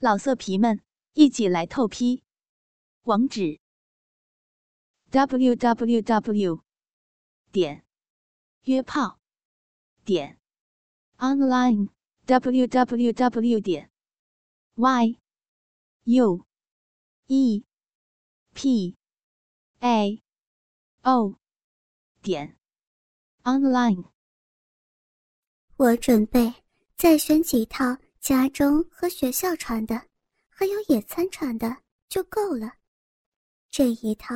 老色皮们，一起来透批！网址：w w w 点约炮点 online w w w 点 y u e p a o 点 online。我准备再选几套。家中和学校穿的，还有野餐穿的就够了。这一套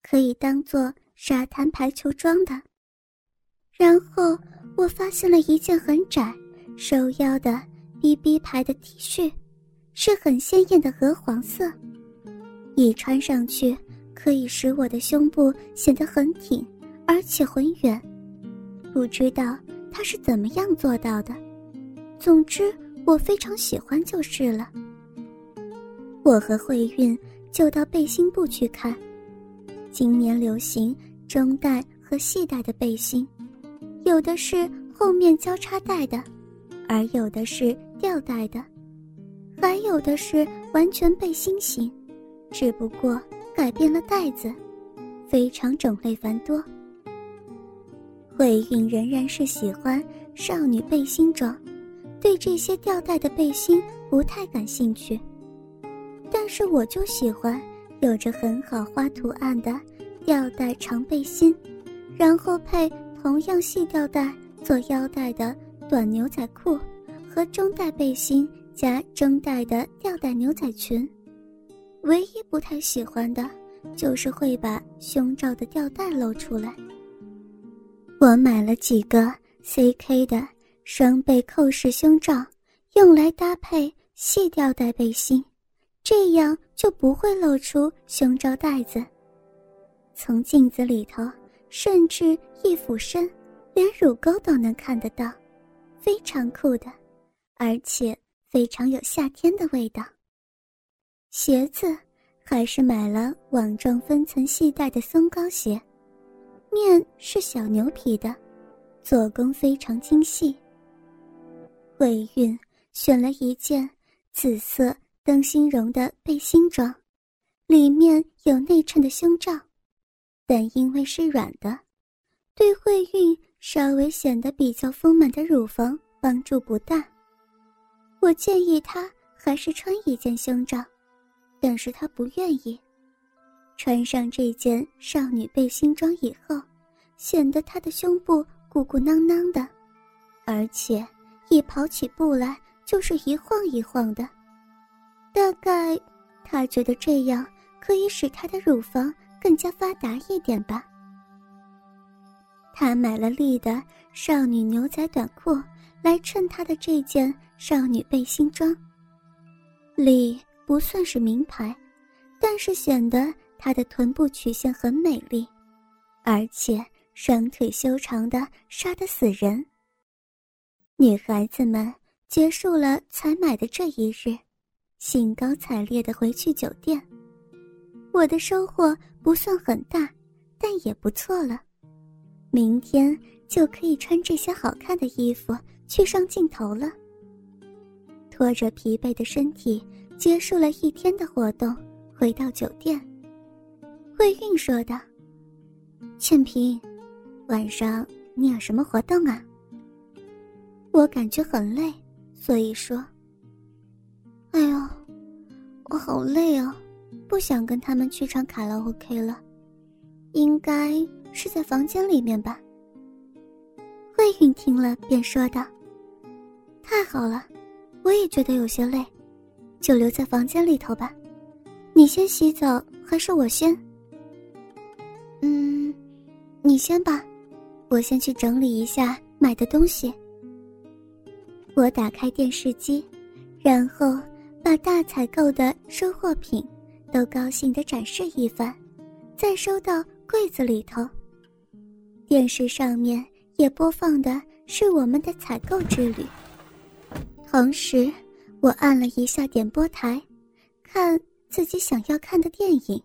可以当做沙滩排球装的。然后我发现了一件很窄、收腰的 BB 牌的 T 恤，是很鲜艳的鹅黄色，一穿上去可以使我的胸部显得很挺，而且很圆。不知道他是怎么样做到的。总之。我非常喜欢就是了。我和慧韵就到背心部去看，今年流行中带和细带的背心，有的是后面交叉带的，而有的是吊带的，还有的是完全背心型，只不过改变了带子，非常种类繁多。慧韵仍然是喜欢少女背心装。对这些吊带的背心不太感兴趣，但是我就喜欢有着很好花图案的吊带长背心，然后配同样细吊带做腰带的短牛仔裤和中带背心加中带的吊带牛仔裙。唯一不太喜欢的，就是会把胸罩的吊带露出来。我买了几个 CK 的。双背扣式胸罩用来搭配细吊带背心，这样就不会露出胸罩带子。从镜子里头，甚至一俯身，连乳沟都能看得到，非常酷的，而且非常有夏天的味道。鞋子还是买了网状分层细带的松糕鞋，面是小牛皮的，做工非常精细。慧韵选了一件紫色灯芯绒的背心装，里面有内衬的胸罩，但因为是软的，对慧韵稍微显得比较丰满的乳房帮助不大。我建议她还是穿一件胸罩，但是她不愿意。穿上这件少女背心装以后，显得她的胸部鼓鼓囊囊的，而且。一跑起步来就是一晃一晃的，大概他觉得这样可以使他的乳房更加发达一点吧。他买了丽的少女牛仔短裤来衬他的这件少女背心装。丽不算是名牌，但是显得她的臀部曲线很美丽，而且双腿修长的杀得死人。女孩子们结束了采买的这一日，兴高采烈的回去酒店。我的收获不算很大，但也不错了。明天就可以穿这些好看的衣服去上镜头了。拖着疲惫的身体结束了一天的活动，回到酒店。慧韵说道：“倩萍，晚上你有什么活动啊？”我感觉很累，所以说：“哎呦，我好累啊，不想跟他们去唱卡拉 OK 了，应该是在房间里面吧。”慧允听了便说道：“太好了，我也觉得有些累，就留在房间里头吧。你先洗澡还是我先？”“嗯，你先吧，我先去整理一下买的东西。”我打开电视机，然后把大采购的收货品都高兴地展示一番，再收到柜子里头。电视上面也播放的是我们的采购之旅。同时，我按了一下点播台，看自己想要看的电影。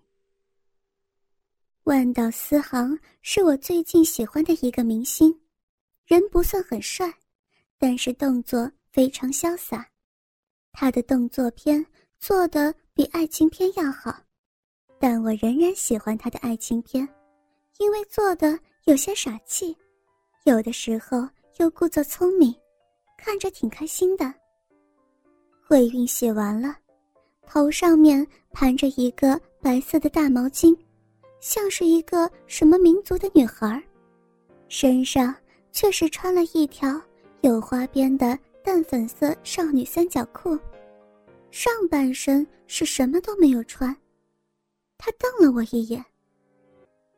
万岛思航是我最近喜欢的一个明星，人不算很帅。但是动作非常潇洒，他的动作片做的比爱情片要好，但我仍然喜欢他的爱情片，因为做的有些傻气，有的时候又故作聪明，看着挺开心的。慧韵写完了，头上面盘着一个白色的大毛巾，像是一个什么民族的女孩，身上却是穿了一条有花边的淡粉色少女三角裤，上半身是什么都没有穿。他瞪了我一眼：“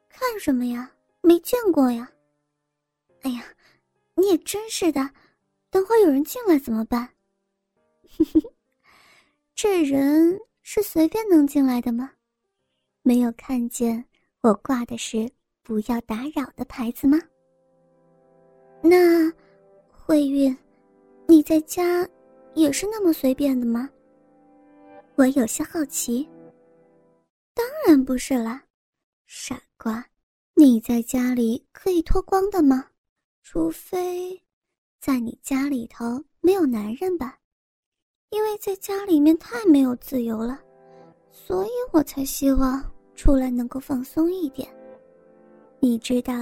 看什么呀？没见过呀。”哎呀，你也真是的，等会有人进来怎么办？这人是随便能进来的吗？没有看见我挂的是“不要打扰”的牌子吗？那慧韵，你在家也是那么随便的吗？我有些好奇。当然不是啦，傻瓜，你在家里可以脱光的吗？除非，在你家里头没有男人吧。因为在家里面太没有自由了，所以我才希望出来能够放松一点。你知道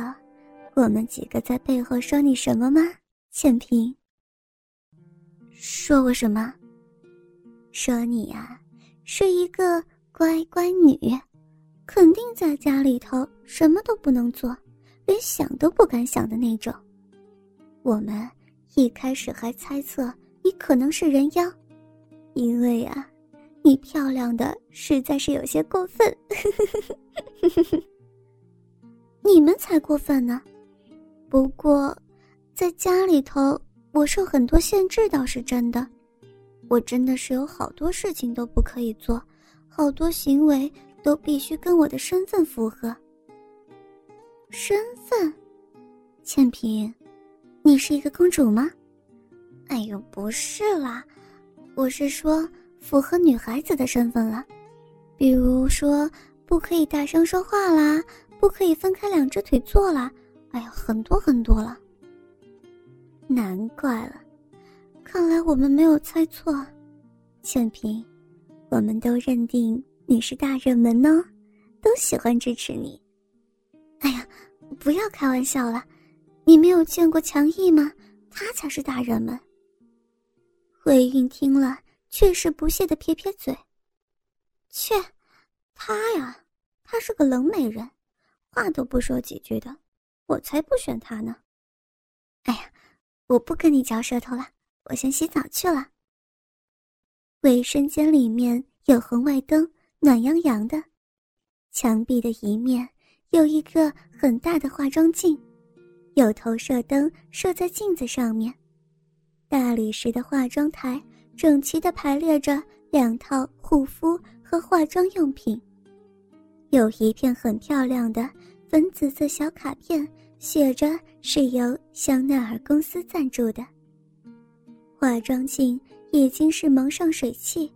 我们几个在背后说你什么吗，倩萍？说我什么？说你呀，是一个乖乖女，肯定在家里头什么都不能做，连想都不敢想的那种。我们一开始还猜测你可能是人妖。因为啊，你漂亮的实在是有些过分，你们才过分呢。不过，在家里头我受很多限制倒是真的，我真的是有好多事情都不可以做，好多行为都必须跟我的身份符合。身份，倩萍，你是一个公主吗？哎呦，不是啦。我是说，符合女孩子的身份了，比如说不可以大声说话啦，不可以分开两只腿坐啦，哎呀，很多很多了。难怪了，看来我们没有猜错，倩萍，我们都认定你是大热门呢，都喜欢支持你。哎呀，不要开玩笑了，你没有见过强毅吗？他才是大热门。魏韵听了，却是不屑的撇撇嘴：“切，他呀，他是个冷美人，话都不说几句的，我才不选他呢。”哎呀，我不跟你嚼舌头了，我先洗澡去了。卫生间里面有红外灯，暖洋洋的，墙壁的一面有一个很大的化妆镜，有投射灯射在镜子上面。大理石的化妆台整齐地排列着两套护肤和化妆用品，有一片很漂亮的粉紫色小卡片，写着是由香奈儿公司赞助的。化妆镜已经是蒙上水汽，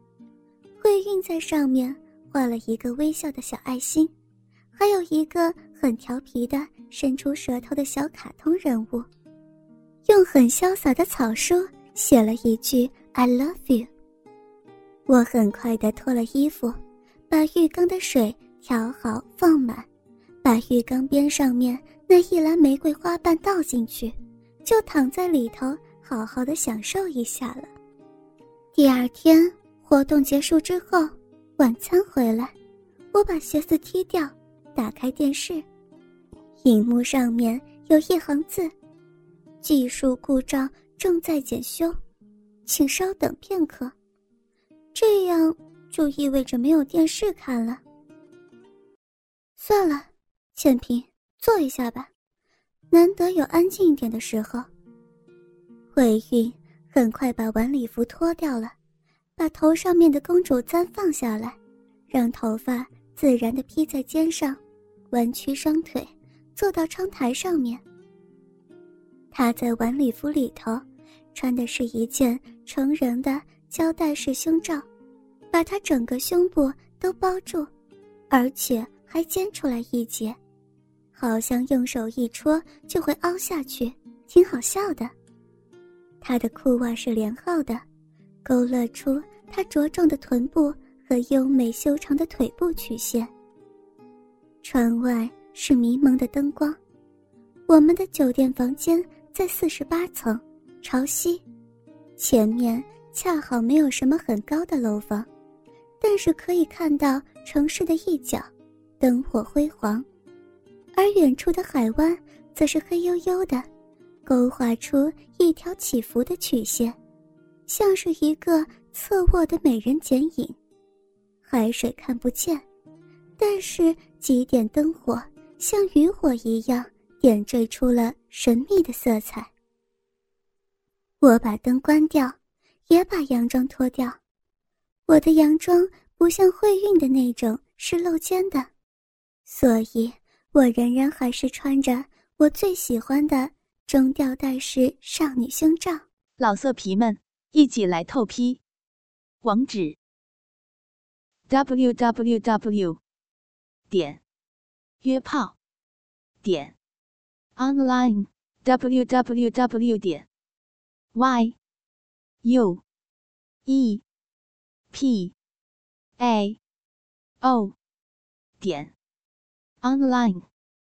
慧韵在上面画了一个微笑的小爱心，还有一个很调皮的伸出舌头的小卡通人物。用很潇洒的草书写了一句 “I love you”。我很快的脱了衣服，把浴缸的水调好放满，把浴缸边上面那一篮玫瑰花瓣倒进去，就躺在里头好好的享受一下了。第二天活动结束之后，晚餐回来，我把鞋子踢掉，打开电视，荧幕上面有一行字。技术故障正在检修，请稍等片刻。这样就意味着没有电视看了。算了，倩萍，坐一下吧，难得有安静一点的时候。慧韵很快把晚礼服脱掉了，把头上面的公主簪放下来，让头发自然的披在肩上，弯曲双腿，坐到窗台上面。她在晚礼服里头，穿的是一件成人的胶带式胸罩，把她整个胸部都包住，而且还尖出来一截，好像用手一戳就会凹下去，挺好笑的。他的裤袜是连号的，勾勒出他茁壮的臀部和优美修长的腿部曲线。窗外是迷蒙的灯光，我们的酒店房间在四十八层，朝西，前面恰好没有什么很高的楼房，但是可以看到城市的一角，灯火辉煌，而远处的海湾则是黑黝黝的，勾画出一条起伏的曲线，像是一个侧卧的美人剪影，海水看不见。但是几点灯火像渔火一样点缀出了神秘的色彩。我把灯关掉，也把洋装脱掉。我的洋装不像会运的那种是露肩的，所以我仍然还是穿着我最喜欢的中吊带式少女胸罩。老色皮们，一起来透批！网址：w w w. 点约炮点 online w w w 点 y u e p a o 点 online。